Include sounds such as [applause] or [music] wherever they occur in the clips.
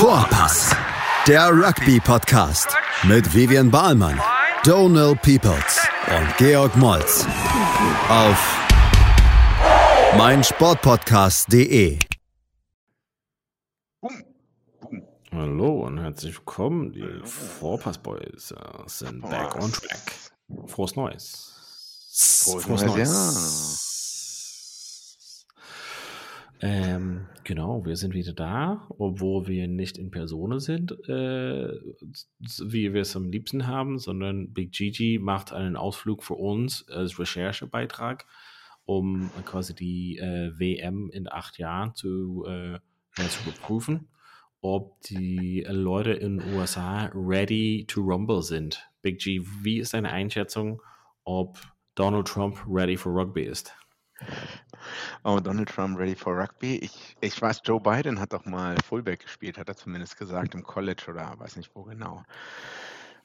Vorpass, der Rugby-Podcast mit Vivian Bahlmann, Donal Peoples und Georg Moltz auf meinsportpodcast.de. Hallo und herzlich willkommen. Die Vorpass Boys äh, sind back on track. Frohes Neues. Frohes Neues, Ähm, genau, wir sind wieder da, obwohl wir nicht in Person sind, äh, wie wir es am liebsten haben, sondern Big Gigi macht einen Ausflug für uns als Recherchebeitrag, um quasi die äh, WM in acht Jahren zu, äh, zu überprüfen, ob die Leute in den USA ready to rumble sind. Big G, wie ist deine Einschätzung, ob Donald Trump ready for Rugby ist? Oh, Donald Trump ready for Rugby. Ich, ich weiß, Joe Biden hat doch mal Fullback gespielt, hat er zumindest gesagt, im College oder weiß nicht wo genau.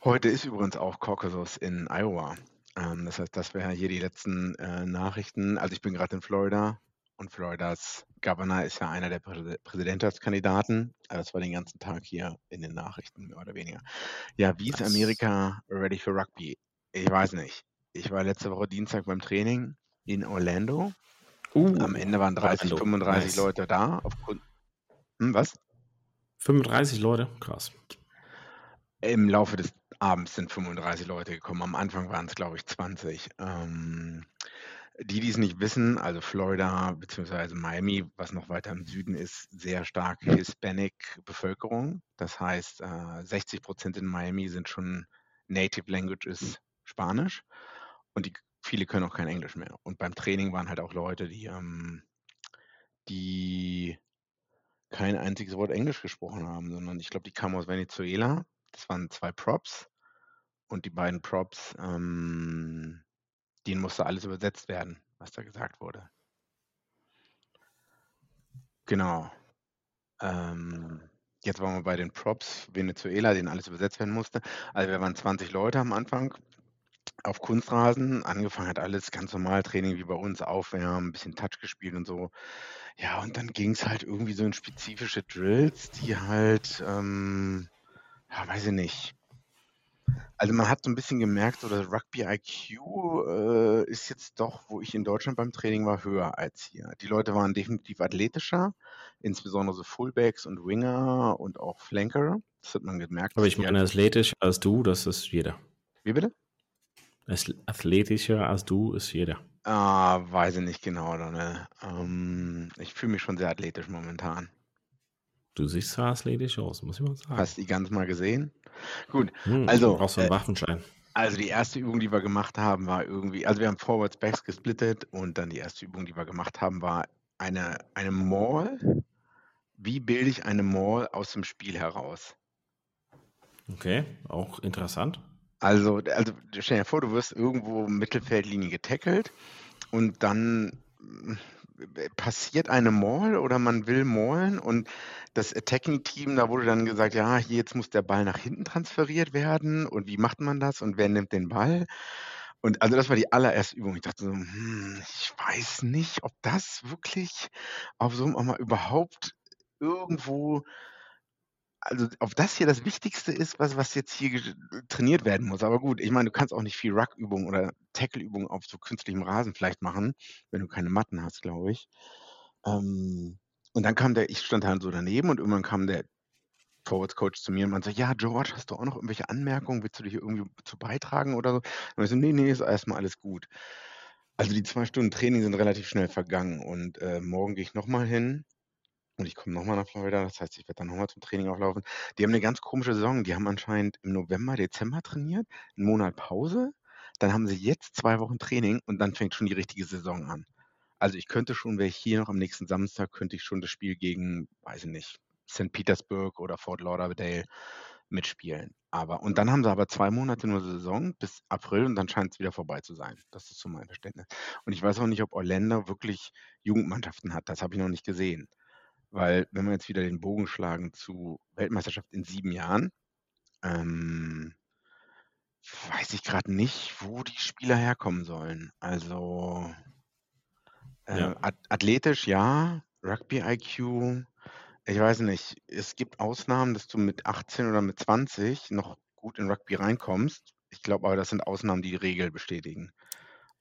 Heute ist übrigens auch Caucasus in Iowa. Ähm, das heißt, das wäre hier die letzten äh, Nachrichten. Also ich bin gerade in Florida und Floridas Governor ist ja einer der Prä Präsidentschaftskandidaten. Also das war den ganzen Tag hier in den Nachrichten, mehr oder weniger. Ja, wie ist Amerika ready for Rugby? Ich weiß nicht. Ich war letzte Woche Dienstag beim Training in Orlando Uh, Am Ende waren 30, Orlando. 35 Nice. Leute da. Aufgrund, hm, was? 35 Leute, krass. Im Laufe des Abends sind 35 Leute gekommen. Am Anfang waren es, glaube ich, 20. Ähm, die, die es nicht wissen, also Florida bzw. Miami, was noch weiter im Süden ist, sehr stark Hispanic-Bevölkerung. Das heißt, äh, 60 Prozent in Miami sind schon Native Language ist Spanisch und die, viele können auch kein Englisch mehr. Und beim Training waren halt auch Leute, die, ähm, die kein einziges Wort Englisch gesprochen haben, sondern ich glaube, die kamen aus Venezuela. Das waren zwei Props und die beiden Props, ähm, denen musste alles übersetzt werden, was da gesagt wurde. Genau. Ähm, jetzt waren wir bei den Props Venezuela, denen alles übersetzt werden musste. Also wir waren 20 Leute am Anfang auf Kunstrasen. Angefangen hat alles ganz normal, Training wie bei uns, Aufwärmen, ein bisschen Touch gespielt und so. Ja, und dann ging es halt irgendwie so in spezifische Drills, die halt, ähm, ja, weiß ich nicht. Also man hat so ein bisschen gemerkt, so das Rugby IQ äh, ist jetzt doch, wo ich in Deutschland beim Training war, höher als hier. Die Leute waren definitiv athletischer, insbesondere so Fullbacks und Winger und auch Flanker. Das hat man gemerkt. Aber ich meine, athletisch als du, das ist jeder. wie bitte? As- Athletischer als du ist jeder. Ah, weiß ich nicht genau, ne? Ähm, ich fühle mich schon sehr athletisch momentan. Du siehst zwar athletisch aus, muss ich mal sagen. Hast du die ganz mal gesehen? Gut, Hm, also, du brauchst so einen äh, Waffenschein. Also die erste Übung, die wir gemacht haben, war irgendwie, also wir haben Forwards, Backs gesplittet und dann die erste Übung, die wir gemacht haben, war eine, eine Mall. Wie bilde ich eine Mall aus dem Spiel heraus? Okay, auch interessant. Also, also stell dir vor, du wirst irgendwo Mittelfeldlinie getackelt und dann mm, passiert eine Maul oder man will maulen und das Attacking-Team, da wurde dann gesagt, ja, hier jetzt muss der Ball nach hinten transferiert werden und wie macht man das und wer nimmt den Ball? Und also das war die allererste Übung. Ich dachte so, hm, ich weiß nicht, ob das wirklich auf so einem mal überhaupt irgendwo also ob das hier das Wichtigste ist, was, was jetzt hier trainiert werden muss. Aber gut, ich meine, du kannst auch nicht viel Ruck-Übungen oder Tackle-Übungen auf so künstlichem Rasen vielleicht machen, wenn du keine Matten hast, glaube ich. Ähm, und dann kam der, ich stand halt so daneben und irgendwann kam der Forwards-Coach zu mir und meinte so, ja, George, hast du auch noch irgendwelche Anmerkungen? Willst du dich irgendwie zu beitragen oder so? Und ich so, nee, nee, ist erstmal alles gut. Also die zwei Stunden Training sind relativ schnell vergangen und äh, morgen gehe ich nochmal hin und ich komme nochmal nach Florida. Das heißt, ich werde dann nochmal zum Training auflaufen. Die haben eine ganz komische Saison. Die haben anscheinend im November, Dezember trainiert, einen Monat Pause. Dann haben sie jetzt zwei Wochen Training und dann fängt schon die richtige Saison an. Also ich könnte schon, wäre ich hier noch am nächsten Samstag, könnte ich schon das Spiel gegen, weiß ich nicht, St. Petersburg oder Fort Lauderdale mitspielen. Aber, und dann haben sie aber zwei Monate nur Saison bis April und dann scheint es wieder vorbei zu sein. Das ist so mein Verständnis. Und ich weiß auch nicht, ob Orlando wirklich Jugendmannschaften hat. Das habe ich noch nicht gesehen. Weil, wenn wir jetzt wieder den Bogen schlagen zu Weltmeisterschaft in sieben Jahren, ähm, weiß ich gerade nicht, wo die Spieler herkommen sollen. Also äh, Ja. ath- athletisch ja, Rugby-IQ, Ich weiß nicht. Es gibt Ausnahmen, dass du mit 18 oder mit 20 noch gut in Rugby reinkommst. Ich glaube aber, das sind Ausnahmen, die die Regel bestätigen.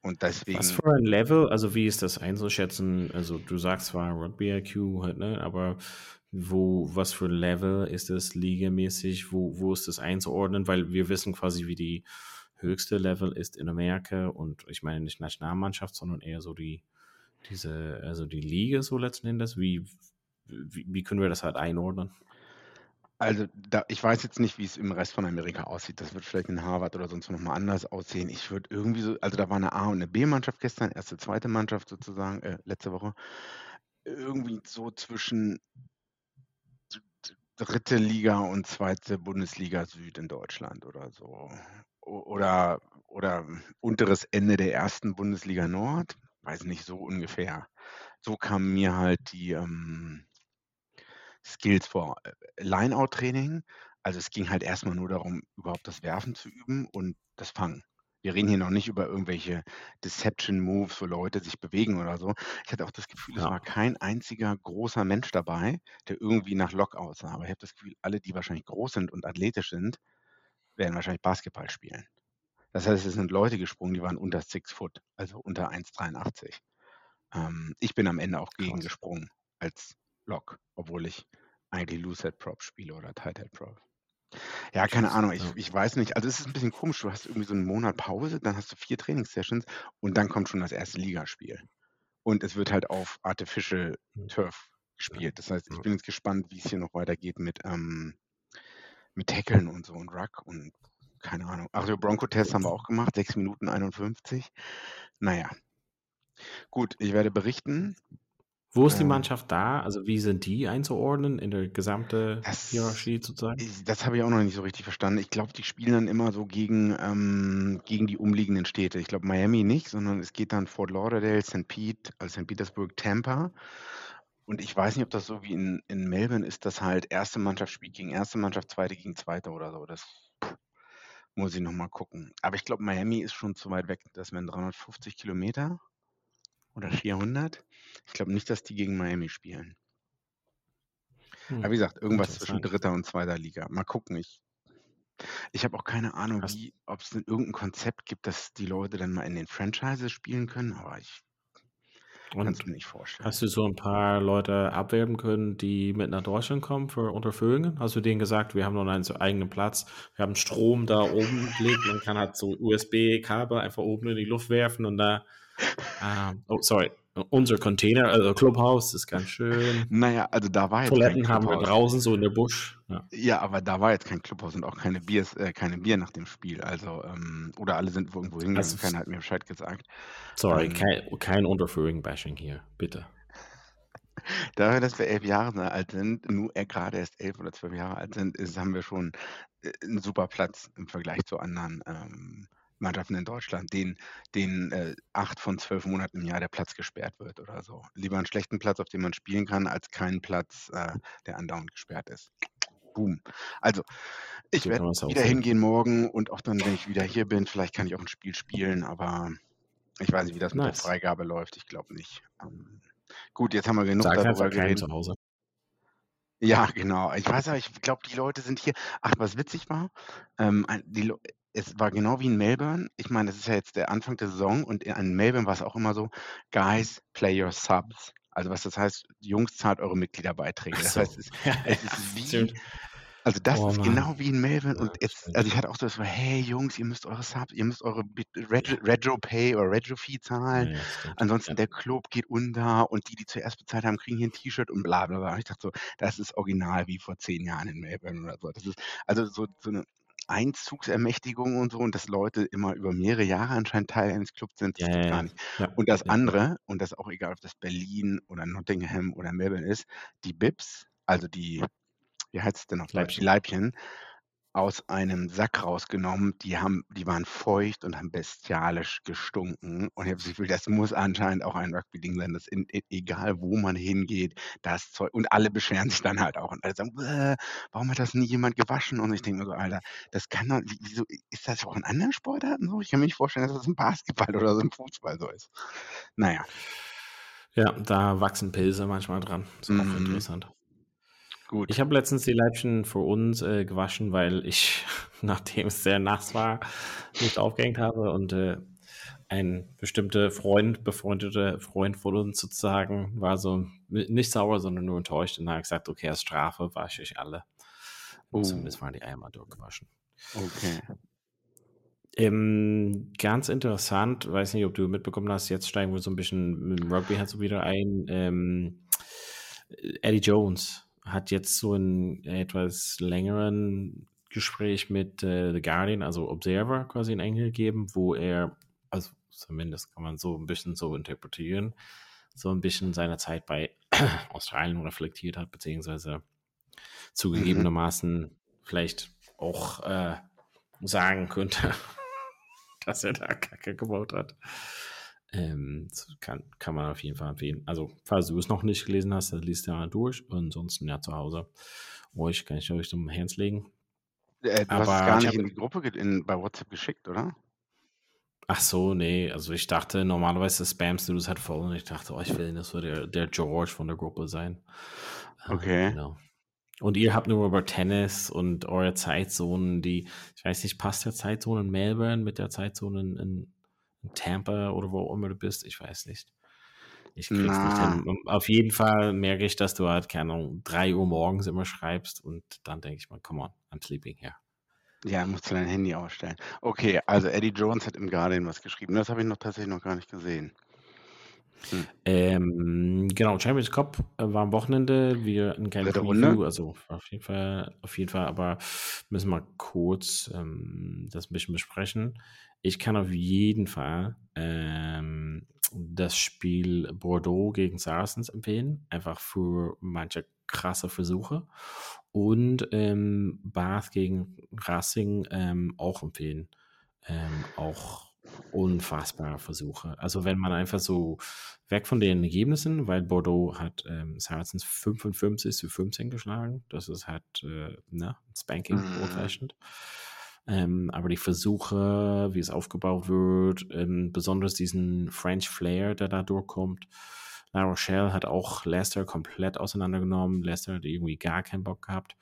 Und deswegen. Was für ein Level, also wie ist das einzuschätzen? Also du sagst zwar Rugby IQ halt, ne, aber wo, was für ein Level ist das ligamäßig? Wo, wo ist das einzuordnen? Weil wir wissen quasi, wie die höchste Level ist in Amerika und ich meine nicht Nationalmannschaft, sondern eher so die, diese, also die Liga so letzten Endes. Wie, wie, wie können wir das halt einordnen? Also da, ich weiß jetzt nicht, wie es im Rest von Amerika aussieht. Das wird vielleicht in Harvard oder sonst nochmal anders aussehen. Ich würde irgendwie so, also da war eine A- und eine B-Mannschaft gestern, erste, zweite Mannschaft sozusagen, äh, letzte Woche. Irgendwie so zwischen dritte Liga und zweite Bundesliga Süd in Deutschland oder so. Oder, oder unteres Ende der ersten Bundesliga Nord. Weiß nicht, so ungefähr. So kamen mir halt die, ähm, Skills vor äh, Lineout-Training. Also es ging halt erstmal nur darum, überhaupt das Werfen zu üben und das Fangen. Wir reden hier noch nicht über irgendwelche Deception-Moves, wo Leute sich bewegen oder so. Ich hatte auch das Gefühl, es war kein einziger großer Mensch dabei, der irgendwie nach Lock aussah. Aber ich habe das Gefühl, alle, die wahrscheinlich groß sind und athletisch sind, werden wahrscheinlich Basketball spielen. Das heißt, es sind Leute gesprungen, die waren unter 6 Foot, also unter 1,83. Ähm, ich bin am Ende auch gegen Krass. gesprungen als Lock, obwohl ich eigentlich Loose-Head Prop spiele oder Tight-Head Prop. Ja, keine Ahnung, ich, ich weiß nicht. Also es ist ein bisschen komisch. Du hast irgendwie so einen Monat Pause, dann hast du vier Trainingssessions und dann kommt schon das erste Ligaspiel. Und es wird halt auf Artificial Hm. Turf gespielt. Das heißt, ich bin jetzt gespannt, wie es hier noch weitergeht mit, ähm, mit Tackeln und so und Ruck und keine Ahnung. Ach so, Bronco-Test haben wir auch gemacht, 6 Minuten 51. Naja. Gut, ich werde berichten. Wo ist die Äh, Mannschaft da? Also wie sind die einzuordnen in der gesamten Das, Hierarchie sozusagen? das habe ich auch noch nicht so richtig verstanden. Ich glaube, die spielen dann immer so gegen, ähm, gegen die umliegenden Städte. Ich glaube, Miami nicht, sondern es geht dann Fort Lauderdale, St. Pete, also St. Petersburg, Tampa. Und ich weiß nicht, ob das so wie in, in Melbourne ist, dass halt erste Mannschaft spielt gegen erste Mannschaft, zweite gegen zweite oder so. Das muss ich nochmal gucken. Aber ich glaube, Miami ist schon zu weit weg. Das wären 350 Kilometer oder 400. Ich glaube nicht, dass die gegen Miami spielen. Hm, Aber wie gesagt, irgendwas zwischen dritter und zweiter Liga. Mal gucken. Ich, ich habe auch keine Ahnung, ob es irgendein Konzept gibt, dass die Leute dann mal in den Franchises spielen können, aber ich kann es mir nicht vorstellen. hast du so ein paar Leute abwerben können, die mit nach Deutschland kommen für Unterführungen? Hast du denen gesagt, wir haben noch einen eigenen Platz, wir haben Strom da oben gelegt, man kann halt so USB-Kabel einfach oben in die Luft werfen und da, ah, oh sorry, unser Container, also Clubhaus ist ganz schön. Naja, also da war jetzt kein Toiletten haben wir draußen, so in der Busch. Ja. Ja, aber da war jetzt kein Clubhaus und auch keine Biers, äh, keine Bier nach dem Spiel. Also, ähm, oder alle sind irgendwo hingegangen Also, keiner hat mir Bescheid gesagt. sorry, Ähm, kein, kein Unterführung-Bashing hier, bitte. [laughs] Dafür, dass wir elf Jahre alt sind, nur er gerade erst elf oder zwölf Jahre alt sind, ist, haben wir schon äh, einen super Platz im Vergleich zu anderen ähm, Mannschaften in Deutschland, denen, denen äh, acht von zwölf Monaten im Jahr der Platz gesperrt wird oder so. Lieber einen schlechten Platz, auf dem man spielen kann, als keinen Platz, äh, der andauernd gesperrt ist. Boom. Also, ich werde wieder hingehen morgen und auch dann, wenn ich wieder hier bin, vielleicht kann ich auch ein Spiel spielen, aber ich weiß nicht, wie das mit der Nice. Freigabe läuft. Ich glaube nicht. Ähm, gut, jetzt haben wir genug Sag darüber geredet. zu Hause. Ja, genau. Ich weiß aber, ich glaube, die Leute sind hier. Ach, was witzig war, ähm, die, es war genau wie in Melbourne. Ich meine, das ist ja jetzt der Anfang der Saison und in Melbourne war es auch immer so, Guys, play your subs. Also was das heißt, Jungs, zahlt eure Mitgliederbeiträge. Das so. heißt, es, [laughs] Ja, es ja, ist wie, also das Oh ist Mann. genau wie in Melbourne und jetzt, also ich hatte auch so das war, hey Jungs, ihr müsst eure Subs, ihr müsst eure Regio Pay oder Regio Fee zahlen. ja. Ansonsten Ja. der Club geht unter und die, die zuerst bezahlt haben, kriegen hier ein T-Shirt und bla bla bla. Und ich dachte so, das ist original wie vor zehn Jahren in Melbourne oder so. Das ist also so, so eine Einzugsermächtigung und so und dass Leute immer über mehrere Jahre anscheinend Teil eines Clubs sind, das Ja, geht ja, gar nicht. Ja, Und das andere, und das ist auch egal, ob das Berlin oder Nottingham oder Melbourne ist, die Bips, also die, wie heißt es denn auf Deutsch, die Leibchen. Aus einem Sack rausgenommen. Die haben, die waren feucht und haben bestialisch gestunken. Und ich habe das Gefühl, das muss anscheinend auch ein Rugby-Ding sein, dass in, e- egal wo man hingeht, das Zeug. Und alle beschweren sich dann halt auch. Und alle sagen, "Bäh, warum hat das nie jemand gewaschen? Und ich denke mir so, Alter, das kann doch, wie- wieso, ist das auch in anderen Sportarten so? Ich kann mir nicht vorstellen, dass das im Basketball oder so im Fußball so ist. Naja. Ja, da wachsen Pilze manchmal dran. Ist auch Mhm. interessant. Gut. Ich habe letztens die Leibchen für uns äh, gewaschen, weil ich, [laughs] nachdem es sehr nass war, nicht aufgehängt habe und äh, ein bestimmter Freund, befreundeter Freund von uns sozusagen, war so nicht sauer, sondern nur enttäuscht und hat gesagt, okay, als Strafe wasche ich alle. Oh. Zumindest waren die einmal durchgewaschen. Okay. Ähm, ganz interessant, weiß nicht, ob du mitbekommen hast, jetzt steigen wir so ein bisschen mit dem Rugby halt so wieder ein. Ähm, Eddie Jones hat jetzt so einen etwas längeren Gespräch mit äh, The Guardian, also Observer quasi in Englisch gegeben, wo er, also zumindest kann man so ein bisschen so interpretieren, so ein bisschen seine Zeit bei [clears throat] Australien reflektiert hat, beziehungsweise zugegebenermaßen mhm. vielleicht auch äh, sagen könnte, [laughs] dass er da Kacke gebaut hat. Ähm, kann, kann man auf jeden Fall empfehlen. Also, falls du es noch nicht gelesen hast, dann liest ja mal durch. Ansonsten ja zu Hause. Ruhig kann ich euch zum Herz legen. Äh, du Aber hast es gar nicht in die Gruppe in, bei WhatsApp geschickt, oder? Ach so, nee. Also ich dachte, normalerweise spamst du das halt voll und ich dachte, oh, ich will das so der, der George von der Gruppe sein. Okay. Genau. Und ihr habt nur über Tennis und eure Zeitzonen, die, ich weiß nicht, passt der Zeitzone in Melbourne mit der Zeitzone in, in Tampa oder wo auch immer du bist? Ich weiß nicht. Ich krieg's Na. nicht hin. Auf jeden Fall merke ich, dass du halt, keine Ahnung, 3 Uhr morgens immer schreibst und dann denke ich mal, come on, I'm sleeping here. Ja, musst du dein Handy ausstellen. Okay, also Eddie Jones hat im Guardian was geschrieben. Das habe ich noch tatsächlich noch gar nicht gesehen. Hm. Ähm, genau, Champions Cup äh, war am Wochenende. Wir hatten keine Preview, also auf jeden Fall, auf jeden Fall, aber müssen wir kurz ähm, das ein bisschen besprechen. Ich kann auf jeden Fall ähm, das Spiel Bordeaux gegen Saracens empfehlen, einfach für manche krasse Versuche. Und ähm, Bath gegen Racing ähm, auch empfehlen. Ähm, auch unfassbare Versuche. Also wenn man einfach so weg von den Ergebnissen, weil Bordeaux hat ähm, Saracens 55 zu 15 geschlagen. Das ist halt äh, ne, Spanking mhm. old-fashioned. Ähm, aber die Versuche, wie es aufgebaut wird, ähm, besonders diesen French Flair, der da durchkommt. La Rochelle hat auch Leicester komplett auseinandergenommen. Leicester hat irgendwie gar keinen Bock gehabt.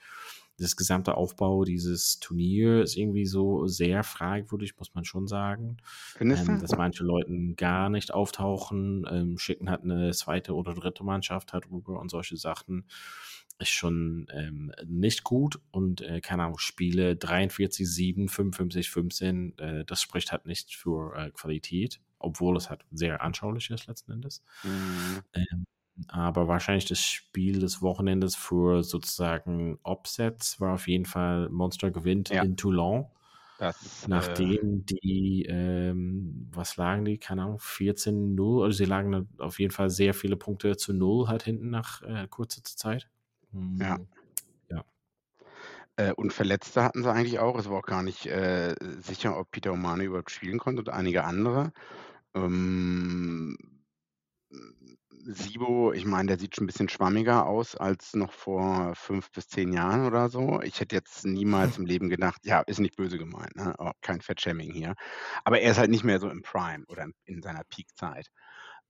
Das gesamte Aufbau dieses Turnier ist irgendwie so sehr fragwürdig, muss man schon sagen. Ähm, dass manche Leute gar nicht auftauchen, ähm, schicken hat eine zweite oder dritte Mannschaft hat rüber und solche Sachen ist schon ähm, nicht gut und äh, keine Ahnung, Spiele 43, 7, 55, 15, äh, das spricht halt nicht für äh, Qualität, obwohl es halt sehr anschaulich ist letzten Endes. Mhm. Ähm, aber wahrscheinlich das Spiel des Wochenendes für sozusagen Upsets war auf jeden Fall Monster gewinnt ja. in Toulon. Das, Nachdem äh, die, ähm, was lagen die, keine Ahnung, 14-0, also sie lagen auf jeden Fall sehr viele Punkte zu Null halt hinten nach äh, kurzer Zeit. Ja. Hm, ja. Äh, und Verletzte hatten sie eigentlich auch. Es war auch gar nicht äh, sicher, ob Peter Omani überhaupt spielen konnte und einige andere. Ähm, Sibo, ich meine, der sieht schon ein bisschen schwammiger aus als noch vor fünf bis zehn Jahren oder so. Ich hätte jetzt niemals im Leben gedacht, ja, ist nicht böse gemeint, ne? Oh, kein Fettshaming hier. Aber er ist halt nicht mehr so im Prime oder in seiner Peakzeit.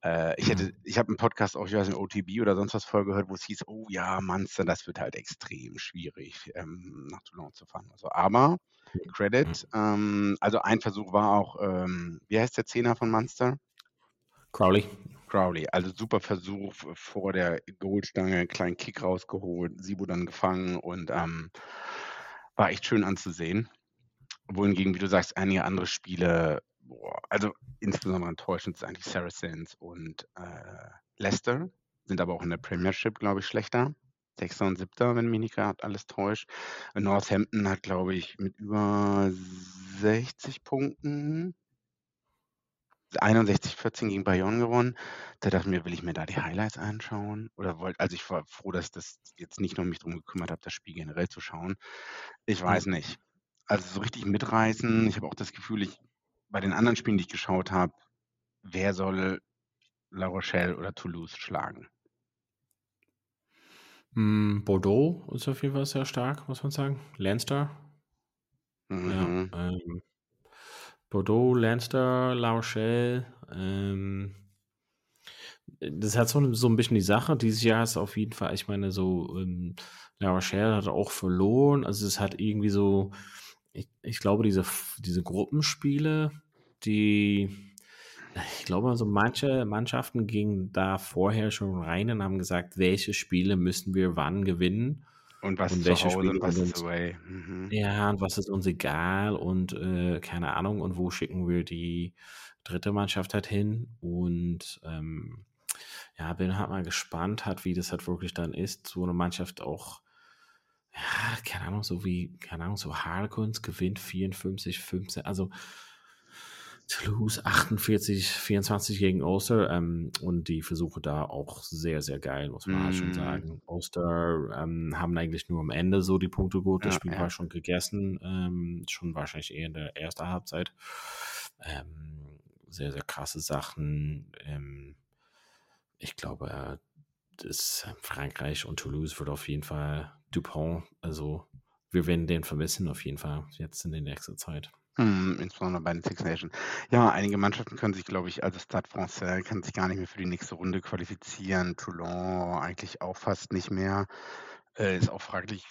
Äh, ich hätte, mhm. ich habe einen Podcast auch, ich weiß nicht, OTB oder sonst was vorgehört, wo es hieß, oh ja, Munster, das wird halt extrem schwierig, ähm, nach Toulon zu fahren. Also, aber Credit, mhm. ähm, also ein Versuch war auch, ähm, wie heißt der Zehner von Munster? Crowley. Crowley, also super Versuch vor der Goldstange, kleinen Kick rausgeholt, Sibo dann gefangen und ähm, war echt schön anzusehen. Wohingegen, wie du sagst, einige andere Spiele boah, also insbesondere enttäuschend sind eigentlich Saracens und äh, Leicester, sind aber auch in der Premiership, glaube ich, schlechter. Sechster und Siebter, wenn mich nicht gerade alles täuscht. Northampton hat, glaube ich, mit über 60 Punkten 61, 14 gegen Bayonne gewonnen. Da dachte ich mir, will ich mir da die Highlights anschauen? Oder wollte, also ich war froh, dass das jetzt nicht nur mich darum gekümmert habe, das Spiel generell zu schauen. Ich weiß nicht. Also so richtig mitreißen. Ich habe auch das Gefühl, ich bei den anderen Spielen, die ich geschaut habe, wer soll La Rochelle oder Toulouse schlagen? Mm, Bordeaux ist auf jeden Fall sehr stark, muss man sagen. Leinster. Mhm. Ja, ähm, Bordeaux, Leinster, La Rochelle. Ähm, das hat so, so ein bisschen die Sache. Dieses Jahr ist auf jeden Fall, ich meine, so ähm, La Rochelle hat auch verloren. Also es hat irgendwie so, ich, ich glaube, diese, diese Gruppenspiele, die ich glaube, also manche Mannschaften gingen da vorher schon rein und haben gesagt, welche Spiele müssen wir wann gewinnen. Und was und welche Spiele und was ist away. Mhm. Ja, und was ist uns egal und äh, keine Ahnung, und wo schicken wir die dritte Mannschaft halt hin. Und ähm, ja, bin halt mal gespannt, hat, wie das halt wirklich dann ist, so eine Mannschaft auch, ja, keine Ahnung, so wie, keine Ahnung, so Harlequins gewinnt 54, 15, also Toulouse 48, 24 gegen Ulster ähm, und die Versuche da auch sehr, sehr geil, muss man halt schon Mm, sagen. Ulster ähm, haben eigentlich nur am Ende so die Punkte gut. Das ja, Spiel ja. war schon gegessen, ähm, schon wahrscheinlich eher in der ersten Halbzeit. Ähm, sehr, sehr krasse Sachen. Ähm, ich glaube, äh, das Frankreich und Toulouse wird auf jeden Fall Dupont, also wir werden den vermissen auf jeden Fall jetzt in der nächsten Zeit. Hm, insbesondere bei den Six Nations. Ja, einige Mannschaften können sich, glaube ich, also Stade Français kann sich gar nicht mehr für die nächste Runde qualifizieren. Toulon eigentlich auch fast nicht mehr. Äh, ist auch fraglich,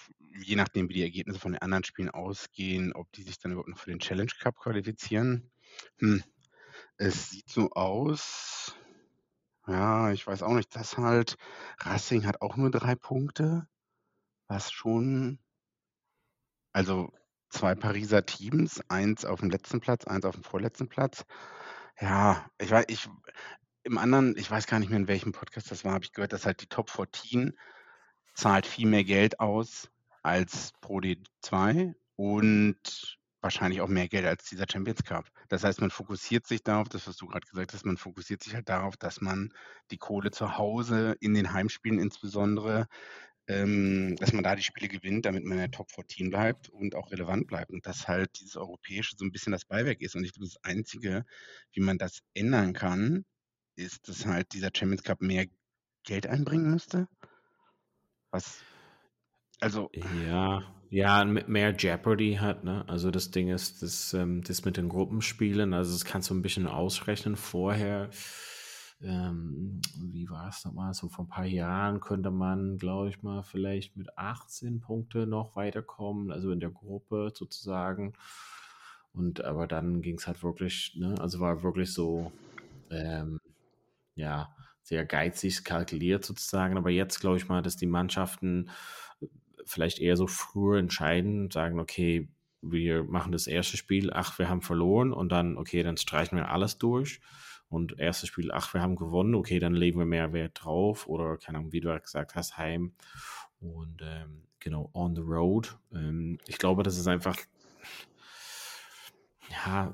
je nachdem, wie die Ergebnisse von den anderen Spielen ausgehen, ob die sich dann überhaupt noch für den Challenge Cup qualifizieren. Hm, es sieht so aus. Ja, ich weiß auch nicht, dass halt Racing hat auch nur drei Punkte, was schon, also zwei Pariser Teams, eins auf dem letzten Platz, eins auf dem vorletzten Platz. Ja, ich weiß, ich im anderen, ich weiß gar nicht mehr, in welchem Podcast das war, habe ich gehört, dass halt die Top 14 zahlt viel mehr Geld aus als Pro D2 und wahrscheinlich auch mehr Geld als dieser Champions Cup. Das heißt, man fokussiert sich darauf, das, was du gerade gesagt hast, man fokussiert sich halt darauf, dass man die Kohle zu Hause in den Heimspielen insbesondere ähm, dass man da die Spiele gewinnt, damit man in der Top 14 bleibt und auch relevant bleibt. Und dass halt dieses Europäische so ein bisschen das Beiwerk ist. Und ich glaube, das Einzige, wie man das ändern kann, ist, dass halt dieser Champions Cup mehr Geld einbringen müsste. Was, also, Ja, ja, mehr Jeopardy hat, ne? Also das Ding ist, das, ähm, das mit den Gruppenspielen, also das kannst du ein bisschen ausrechnen vorher. Ähm, wie war es nochmal? So vor ein paar Jahren könnte man, glaube ich mal, vielleicht mit 18 Punkte noch weiterkommen, also in der Gruppe sozusagen. Und aber dann ging es halt wirklich, ne? Also war wirklich so, ähm, ja, sehr geizig kalkuliert sozusagen. Aber jetzt glaube ich mal, dass die Mannschaften vielleicht eher so früher entscheiden, sagen, okay, wir machen das erste Spiel, ach, wir haben verloren und dann, okay, dann streichen wir alles durch. Und erstes Spiel, ach, wir haben gewonnen, okay, dann legen wir mehr Wert drauf oder, keine Ahnung, wie du gesagt hast, heim. Und ähm, genau, on the road. Ähm, ich glaube, das ist einfach, ja,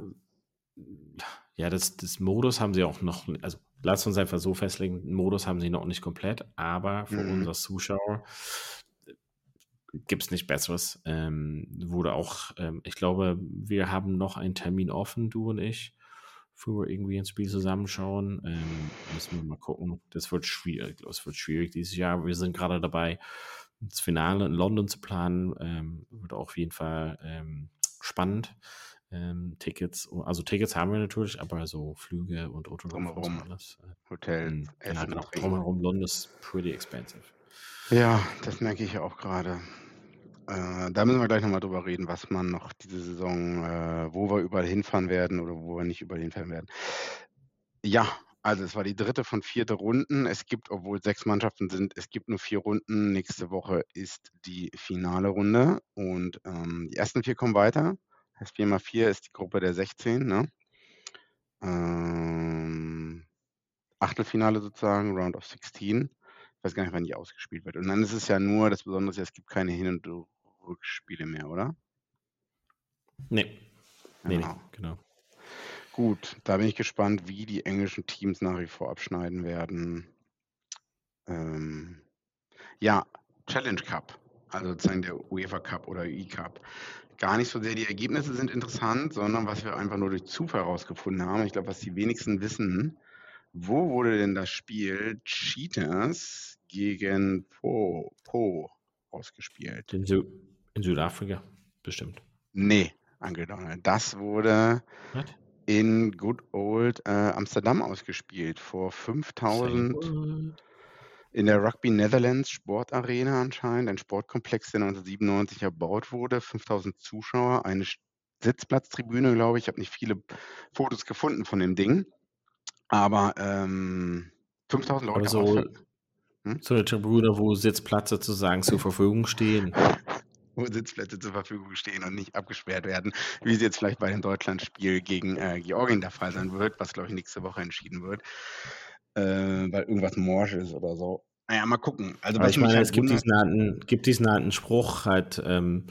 ja, das, das Modus haben sie auch noch, also lass uns einfach so festlegen, Modus haben sie noch nicht komplett, aber für Mhm. uns als Zuschauer gibt es nicht Besseres. Ähm, wurde auch, ähm, ich glaube, wir haben noch einen Termin offen, du und ich, für irgendwie ein Spiel zusammenschauen. Ähm, müssen wir mal gucken. Das wird schwierig, das wird schwierig dieses Jahr. Wir sind gerade dabei, das Finale in London zu planen. Ähm, wird auf jeden Fall ähm, spannend. Ähm, Tickets, also Tickets haben wir natürlich, aber so Flüge und so Drumherum. alles. Äh, Hotel, ja, Essen, genau. Drumherum London ist pretty expensive. Ja, das merke ich ja auch gerade. Äh, da müssen wir gleich nochmal drüber reden, was man noch diese Saison, äh, wo wir überall hinfahren werden oder wo wir nicht überall hinfahren werden. Ja, also es war die dritte von vierte Runden. Es gibt, obwohl sechs Mannschaften sind, es gibt nur vier Runden. Nächste Woche ist die finale Runde und ähm, die ersten vier kommen weiter. Das 4 mal 4 ist die Gruppe der 16, ne? Ähm, Achtelfinale sozusagen, Round of 16. Ich weiß gar nicht, wann die ausgespielt wird. Und dann ist es ja nur, das Besondere ist es gibt keine Hin- und Rückspiele mehr, oder? Nee. Nee, nee, Genau. genau. Gut, da bin ich gespannt, wie die englischen Teams nach wie vor abschneiden werden. Ähm, ja, Challenge Cup, also sozusagen der UEFA Cup oder UI Cup. Gar nicht so sehr die Ergebnisse sind interessant, sondern was wir einfach nur durch Zufall herausgefunden haben. Ich glaube, was die wenigsten wissen, wo wurde denn das Spiel Cheetahs gegen Po, po ausgespielt? Sü in Südafrika, bestimmt. Nee, Uncle Donald. Das wurde Was? in good old äh, Amsterdam ausgespielt. Vor 5000 in der Rugby Netherlands Sportarena anscheinend, ein Sportkomplex, der 1997 erbaut wurde. 5000 Zuschauer, eine Sitzplatztribüne, glaube ich. Ich habe nicht viele Fotos gefunden von dem Ding. Aber ähm, 5000 Leute. Aber so, hm? so eine Tribüne, wo Sitzplätze sozusagen zur Verfügung stehen. Wo Sitzplätze zur Verfügung stehen und nicht abgesperrt werden, wie es jetzt vielleicht bei dem Deutschlandspiel gegen äh, Georgien der Fall sein wird, was glaube ich nächste Woche entschieden wird, äh, weil irgendwas morsch ist oder so. Naja, mal gucken. Also, was ich meine, halt es gibt diesen, alten, gibt diesen alten Spruch halt, ähm,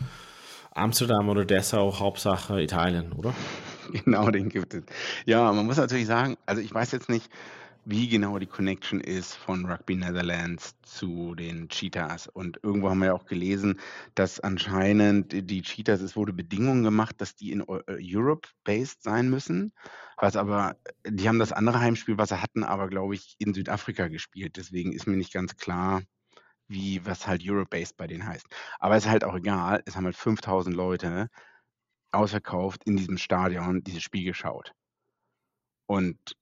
Amsterdam oder Dessau, Hauptsache Italien, oder? [laughs] Genau, den gibt es. Ja, man muss natürlich sagen, also ich weiß jetzt nicht, wie genau die Connection ist von Rugby Netherlands zu den Cheetahs. Und irgendwo haben wir ja auch gelesen, dass anscheinend die Cheetahs, es wurde Bedingungen gemacht, dass die in äh, Europe based sein müssen. Was aber, die haben das andere Heimspiel, was sie hatten, aber glaube ich in Südafrika gespielt. Deswegen ist mir nicht ganz klar, wie was halt Europe-based bei denen heißt. Aber es ist halt auch egal. Es haben halt 5000 Leute ausverkauft in diesem Stadion dieses Spiel geschaut. Und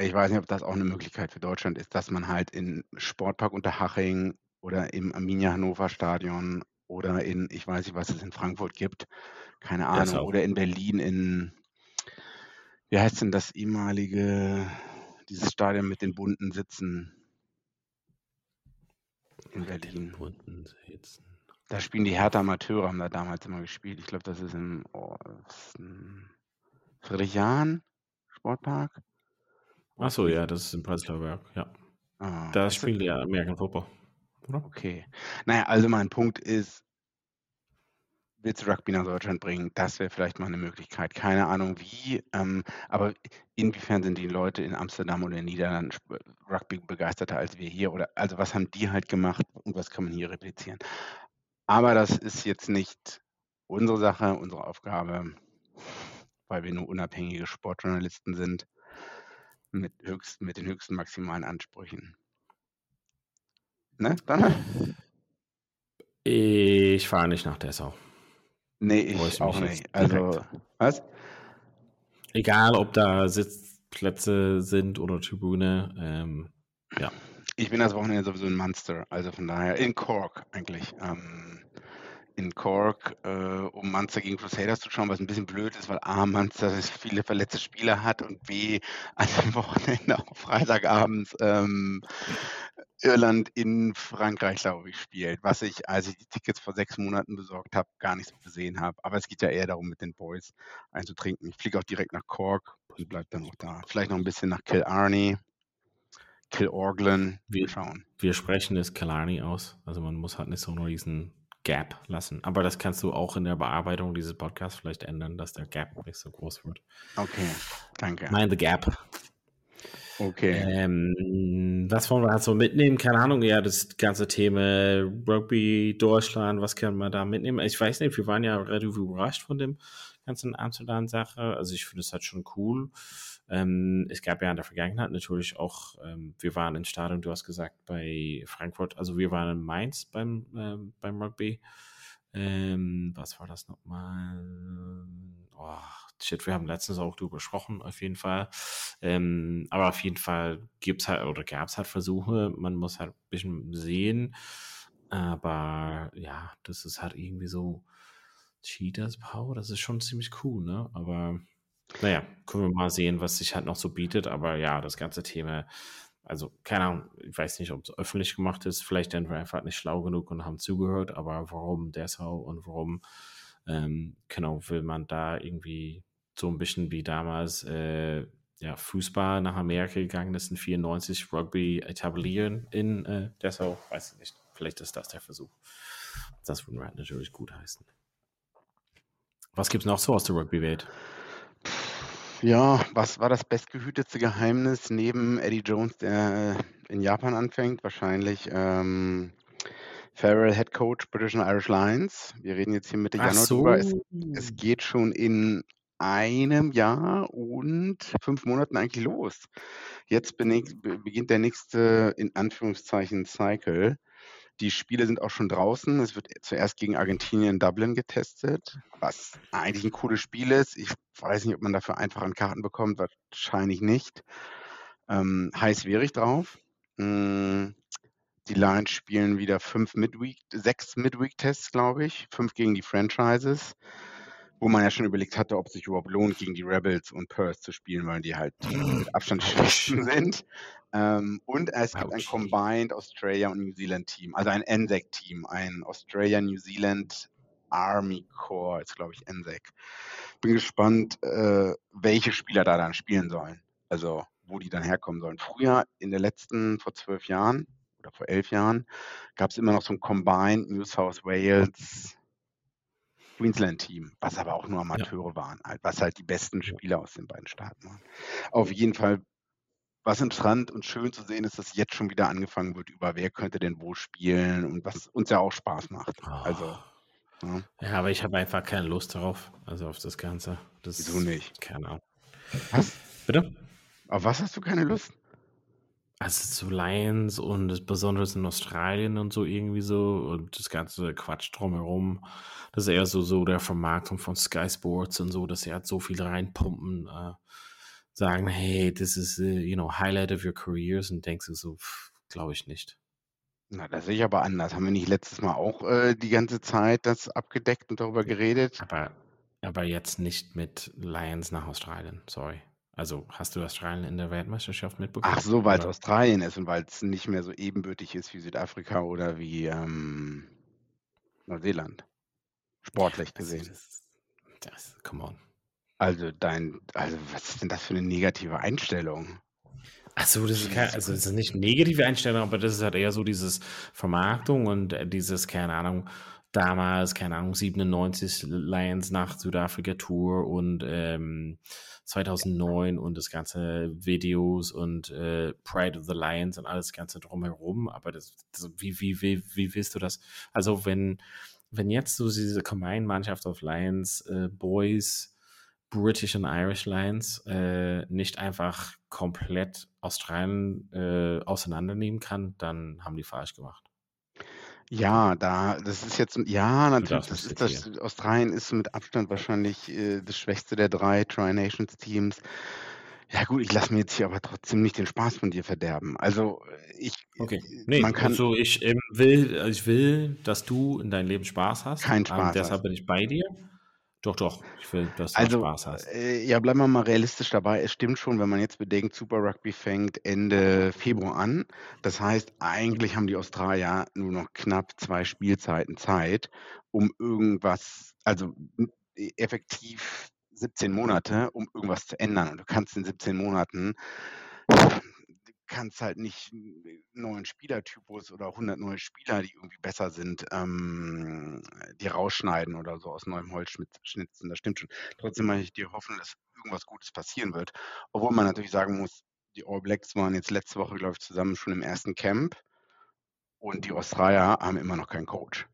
ich weiß nicht, ob das auch eine Möglichkeit für Deutschland ist, dass man halt in Sportpark Unterhaching oder im Arminia Hannover Stadion oder in, ich weiß nicht, was es in Frankfurt gibt, keine Ahnung, oder in Berlin in, wie heißt denn das ehemalige, dieses Stadion mit den bunten Sitzen in Berlin. Bunten Sitzen. Da spielen die Hertha Amateure, haben da damals immer gespielt. Ich glaube, das ist im oh, Friedrich-Jahn Sportpark. Achso, ja, das ist im Prenzlauer Berg, ja. Ah, da spielen die ja American Football, oder? Okay. Naja, also mein Punkt ist, willst du Rugby nach Deutschland bringen? Das wäre vielleicht mal eine Möglichkeit. Keine Ahnung wie, ähm, aber inwiefern sind die Leute in Amsterdam oder in den Niederlanden Rugby begeisterter als wir hier? Oder also was haben die halt gemacht und was kann man hier replizieren? Aber das ist jetzt nicht unsere Sache, unsere Aufgabe, weil wir nur unabhängige Sportjournalisten sind mit, höchst, mit den höchsten maximalen Ansprüchen. Ne, Dana? Ich fahre nicht nach Dessau. Nee, ich auch nicht. Also, was? Egal, ob da Sitzplätze sind oder Tribüne. Ähm, ja. Ich bin das Wochenende sowieso in Munster, also von daher in Cork eigentlich. Ähm, in Cork, äh, um Munster gegen Crusaders zu schauen, was ein bisschen blöd ist, weil A, Munster viele verletzte Spieler hat und B, an dem [laughs] Wochenende auch Freitagabends ähm, Irland in Frankreich, glaube ich, spielt, was ich, als ich die Tickets vor sechs Monaten besorgt habe, gar nicht so gesehen habe. Aber es geht ja eher darum, mit den Boys einzutrinken. Ich fliege auch direkt nach Cork und bleibe dann auch da. Vielleicht noch ein bisschen nach Killarney, Kilorglen. Wir, schauen. Wir sprechen es Killarney aus. Also man muss halt nicht so einen riesen Gap lassen. Aber das kannst du auch in der Bearbeitung dieses Podcasts vielleicht ändern, dass der Gap nicht so groß wird. Okay, danke. Mind the Gap. Okay. Ähm, was wollen wir halt so mitnehmen? Keine Ahnung, ja, das ganze Thema Rugby Deutschland, was können wir da mitnehmen? Ich weiß nicht, wir waren ja relativ überrascht von dem ganzen Amsterdam-Sache. Also ich finde es halt schon cool. Ähm, es gab ja in der Vergangenheit natürlich auch, ähm, wir waren in Stadion, du hast gesagt, bei Frankfurt, also wir waren in Mainz beim, ähm, beim Rugby. Ähm, was war das nochmal? Oh, shit, wir haben letztens auch drüber gesprochen, auf jeden Fall. Ähm, aber auf jeden Fall gibt es halt oder gab es halt Versuche, man muss halt ein bisschen sehen. Aber ja, das ist halt irgendwie so Cheetahs Power, das ist schon ziemlich cool, ne? Aber naja, können wir mal sehen, was sich halt noch so bietet. Aber ja, das ganze Thema, also keine Ahnung, ich weiß nicht, ob es öffentlich gemacht ist. Vielleicht sind wir einfach nicht schlau genug und haben zugehört. Aber warum Dessau und warum, ähm, genau, will man da irgendwie so ein bisschen wie damals, äh, ja, Fußball nach Amerika gegangen ist in 94, Rugby etablieren in äh, Dessau, weiß ich nicht. Vielleicht ist das der Versuch. Das würde halt natürlich gut heißen. Was gibt es noch so aus der Rugby-Welt? Ja, was war das bestgehütetste Geheimnis neben Eddie Jones, der äh, in Japan anfängt? Wahrscheinlich ähm, Farrell Head Coach British and Irish Lions. Wir reden jetzt hier Mitte Ach Januar so. drüber. Es, es geht schon in einem Jahr und fünf Monaten eigentlich los. Jetzt beginnt der nächste, in Anführungszeichen, Cycle. Die Spiele sind auch schon draußen. Es wird zuerst gegen Argentinien in Dublin getestet, was eigentlich ein cooles Spiel ist. Ich weiß nicht, ob man dafür einfach an Karten bekommt, wahrscheinlich nicht. Ähm, heiß wäre ich drauf. Mm, die Lions spielen wieder fünf Midweek, sechs Midweek-Tests, glaube ich, fünf gegen die Franchises, wo man ja schon überlegt hatte, ob es sich überhaupt lohnt, gegen die Rebels und Perth zu spielen, weil die halt [laughs] mit Abstand die schwächsten sind. Ähm, und es gibt ein Combined Australia und New Zealand Team, also ein NSEC-Team, ein Australia New Zealand Army Corps, ist glaube ich NSEC. Bin gespannt, äh, welche Spieler da dann spielen sollen. Also wo die dann herkommen sollen. Früher, in der letzten, vor zwölf Jahren, oder vor elf Jahren, gab es immer noch so ein Combined New South Wales Queensland-Team, was aber auch nur Amateure ja. waren, halt, was halt die besten Spieler aus den beiden Staaten waren. Auf jeden Fall, was interessant und schön zu sehen ist, dass jetzt schon wieder angefangen wird, über wer könnte denn wo spielen und was uns ja auch Spaß macht. Oh. Also. Ja. ja, aber ich habe einfach keine Lust darauf, also auf das Ganze. Das Wieso nicht? Keine Ahnung. Was? Bitte? Auf was hast du keine Lust? Also zu Lions und besonders in Australien und so irgendwie so und das ganze Quatsch drumherum. Das ist eher so, so der Vermarktung von Sky Sports und so, dass sie halt so viel reinpumpen, äh, sagen, hey, this is, uh, you know, highlight of your careers und denkst du so, glaube ich nicht. Na, das sehe ich aber anders. Haben wir nicht letztes Mal auch äh, die ganze Zeit das abgedeckt und darüber geredet? Aber, aber jetzt nicht mit Lions nach Australien, sorry. Also hast du Australien in der Weltmeisterschaft mitbekommen? Ach so, weil es Australien ist und weil es nicht mehr so ebenbürtig ist wie Südafrika oder wie ähm, Neuseeland. Sportlich also gesehen. Das, das, come on. Also dein, also was ist denn das für eine negative Einstellung? Achso, das ist, kein, also das ist nicht negative Einstellung, aber das ist halt eher so dieses Vermarktung und äh, dieses, keine Ahnung, damals, keine Ahnung, 97 Lions nach Südafrika Tour und ähm, 2009 und das ganze Videos und äh, Pride of the Lions und alles Ganze drumherum. Aber das, das, wie, wie, wie, wie willst du das? Also, wenn, wenn jetzt so diese Combined-Mannschaft of Lions, äh, Boys, British und Irish Lions äh, nicht einfach komplett Australien äh, auseinandernehmen kann, dann haben die falsch gemacht. Ja, da das ist jetzt ja, natürlich, das ist das Australien ist mit Abstand wahrscheinlich, äh, das schwächste der drei Tri-Nations-Teams. Ja gut, ich lasse mir jetzt hier aber trotzdem nicht den Spaß von dir verderben. Also, ich Okay. Nee, man kann also ich ähm, will ich will, dass du in deinem Leben Spaß hast. Keinen Ähm, Spaß hast. deshalb bin ich bei dir. Doch, doch, ich will, dass du Also, Spaß hast. äh, ja, bleiben wir mal realistisch dabei. Es stimmt schon, wenn man jetzt bedenkt, Super Rugby fängt Ende Februar an. Das heißt, eigentlich haben die Australier nur noch knapp zwei Spielzeiten Zeit, um irgendwas, also effektiv 17 Monate, um irgendwas zu ändern. Und du kannst in 17 Monaten kannst halt nicht einen neuen Spielertypus oder 100 neue Spieler, die irgendwie besser sind, ähm, die rausschneiden oder so aus neuem Holz schnitzen. Das stimmt schon. Trotzdem mache ich dir hoffen, dass irgendwas Gutes passieren wird. Obwohl man natürlich sagen muss, die All Blacks waren jetzt letzte Woche, glaube ich, zusammen schon im ersten Camp und die Australier haben immer noch keinen Coach.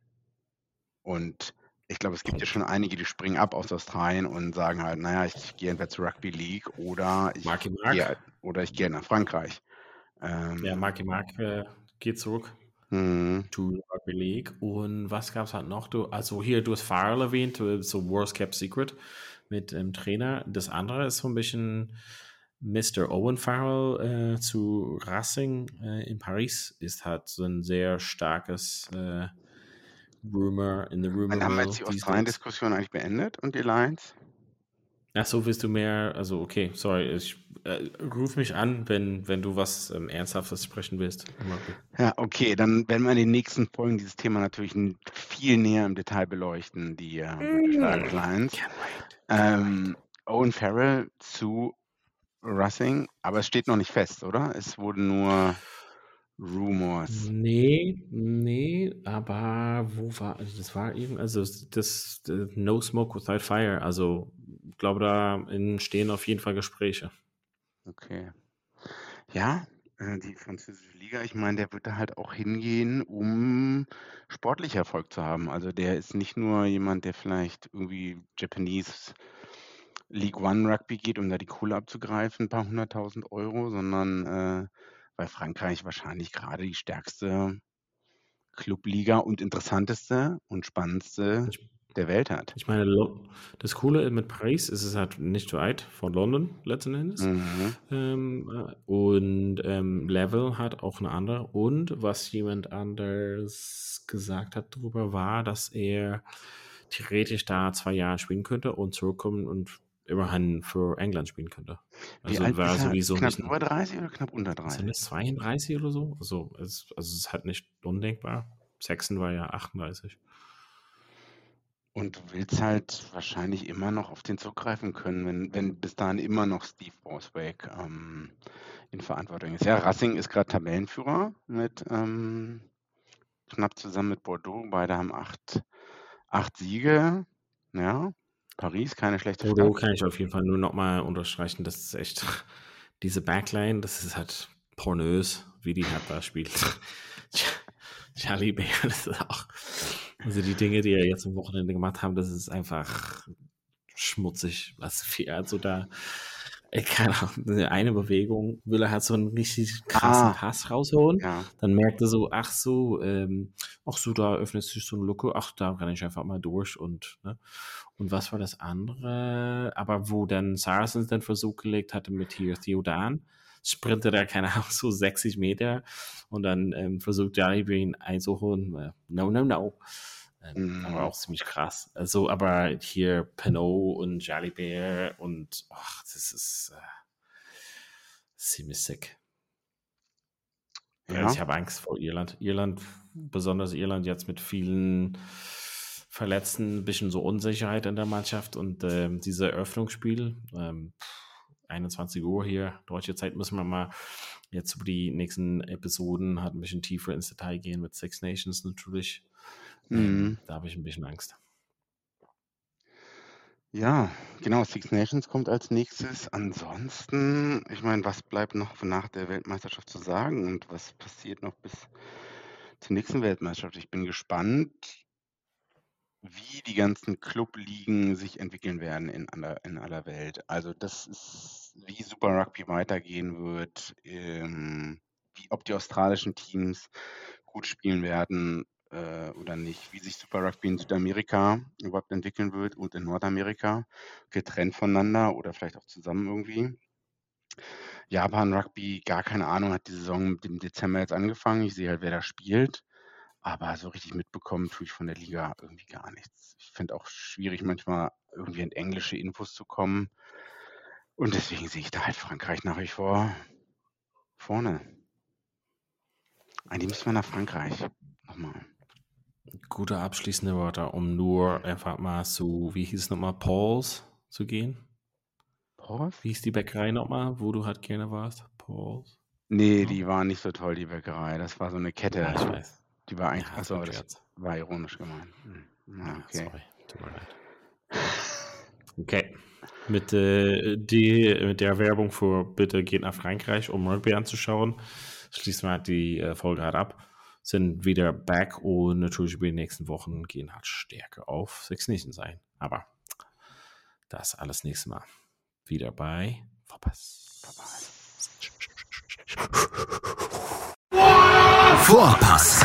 Und ich glaube, es gibt ja schon einige, die springen ab aus Australien und sagen halt, naja, ich gehe entweder zur Rugby League oder ich, gehe, oder ich gehe nach Frankreich. Ähm, ja, Marky Mark äh, geht zurück mhm. to Rugby League. Und was gab es halt noch? Du, also hier, du hast Farrell erwähnt, äh, so Worst Kept Secret mit dem Trainer. Das andere ist so ein bisschen Mr. Owen Farrell äh, zu Racing äh, in Paris ist halt so ein sehr starkes äh, Rumor in the Rumor. Und haben wir jetzt die Australien-Diskussion eigentlich beendet und die Lines? Ach so, willst du mehr? Also, okay, sorry. Ich äh, ruf mich an, wenn, wenn du was ähm, Ernsthaftes sprechen willst. Ja, okay, dann werden wir in den nächsten Folgen dieses Thema natürlich viel näher im Detail beleuchten, die äh, mm. Lines. Ähm, Owen Farrell zu Russing, aber es steht noch nicht fest, oder? Es wurde nur Rumors. Nee, nee, aber wo war, also das war eben, also das, das No Smoke Without Fire, also ich glaube, da entstehen auf jeden Fall Gespräche. Okay. Ja, äh, die französische Liga, ich meine, der wird da halt auch hingehen, um sportlich Erfolg zu haben. Also der ist nicht nur jemand, der vielleicht irgendwie Japanese League One Rugby geht, um da die Kohle abzugreifen, ein paar hunderttausend Euro, sondern äh, weil Frankreich wahrscheinlich gerade die stärkste Clubliga und interessanteste und spannendste Ich, der Welt hat. ich meine, das Coole mit Paris ist, es ist halt nicht weit von London letzten Endes. Mhm. Ähm, äh, und ähm, Level hat auch eine andere. Und was jemand anders gesagt hat darüber war, dass er theoretisch da zwei Jahre spielen könnte und zurückkommen und immerhin für England spielen könnte. Wie Also alt war ist er? sowieso Knapp über 30 oder knapp unter sind 30? es 32 oder so? Also es, also es ist halt nicht undenkbar. Sexton war ja 38. Und du willst halt wahrscheinlich immer noch auf den zugreifen können, wenn, wenn bis dahin immer noch Steve Borsweg ähm, in Verantwortung ist. Ja, Racing ist gerade Tabellenführer mit ähm, knapp zusammen mit Bordeaux. Beide haben acht, acht Siege. Ja, Paris, keine schlechte Bordeaux Stadt. kann ich auf jeden Fall nur nochmal unterstreichen, das ist echt, [laughs] diese Backline, das ist halt pornös, wie die da spielt. [laughs] Charlie Bär, das ist auch, also die Dinge, die er jetzt am Wochenende gemacht haben, das ist einfach schmutzig, was viel, also da, ey, keine Ahnung, eine Bewegung will er halt so einen richtig krassen Ah, Pass rausholen, ja. dann merkt er so, ach so, ähm, ach so, da öffnet sich so eine Lücke, ach, da renne ich einfach mal durch und, ne? Und was war das andere? Aber wo dann Saracens den Versuch gelegt hatte mit hier Theodan, sprintet er, keine Ahnung, so 60 Meter und dann ähm, versucht Jaribe ihn einzuholen. Äh, no, no, no. Ähm, aber Mhm. auch ziemlich krass. Also, aber hier Pinot und Jalibert und ach, das ist äh, ziemlich sick. Ja. ich habe Angst vor Irland. Irland, besonders Irland jetzt mit vielen Verletzten, ein bisschen so Unsicherheit in der Mannschaft und ähm, dieser Eröffnungsspiel, ähm, 21 Uhr hier, deutsche Zeit, müssen wir mal jetzt über die nächsten Episoden halt ein bisschen tiefer ins Detail gehen mit Six Nations natürlich. Ähm, Mhm. da habe ich ein bisschen Angst. Ja, genau, Six Nations kommt als nächstes. Ansonsten, ich meine, was bleibt noch nach der Weltmeisterschaft zu sagen und was passiert noch bis zur nächsten Weltmeisterschaft? Ich bin gespannt, wie die ganzen Clubligen sich entwickeln werden in aller, in aller Welt. Also das ist, wie Super Rugby weitergehen wird, ähm, wie, ob die australischen Teams gut spielen werden äh, oder nicht, wie sich Super Rugby in Südamerika überhaupt entwickeln wird und in Nordamerika, getrennt voneinander oder vielleicht auch zusammen irgendwie. Japan Rugby, gar keine Ahnung, hat die Saison dem Dezember jetzt angefangen. Ich sehe halt, wer da spielt. Aber so richtig mitbekommen tue ich von der Liga irgendwie gar nichts. Ich finde auch schwierig, manchmal irgendwie an englische Infos zu kommen. Und deswegen sehe ich da halt Frankreich nach wie vor vorne. Eigentlich müssen wir nach Frankreich. Nochmal. Gute abschließende Worte, um nur einfach mal zu, wie hieß es nochmal, Pauls zu gehen. Pause? Wie hieß die Bäckerei nochmal, wo du halt gerne warst? Pauls? Nee, die war nicht so toll, die Bäckerei. Das war so eine Kette. Ja, ich weiß. Die war eigentlich, Ja, das achso, war das Scherz. war ironisch gemeint. Hm. Ja, okay. sorry. Tut mir leid. [laughs] Okay. Mit, äh, die, mit der Werbung für bitte geht nach Frankreich, um Rugby anzuschauen, schließen wir halt die äh, Folge halt ab. Sind wieder back und natürlich über die nächsten Wochen gehen halt Stärke auf Six Nations sein. Aber das alles nächstes Mal. Wieder bei Verpass. Vorpass,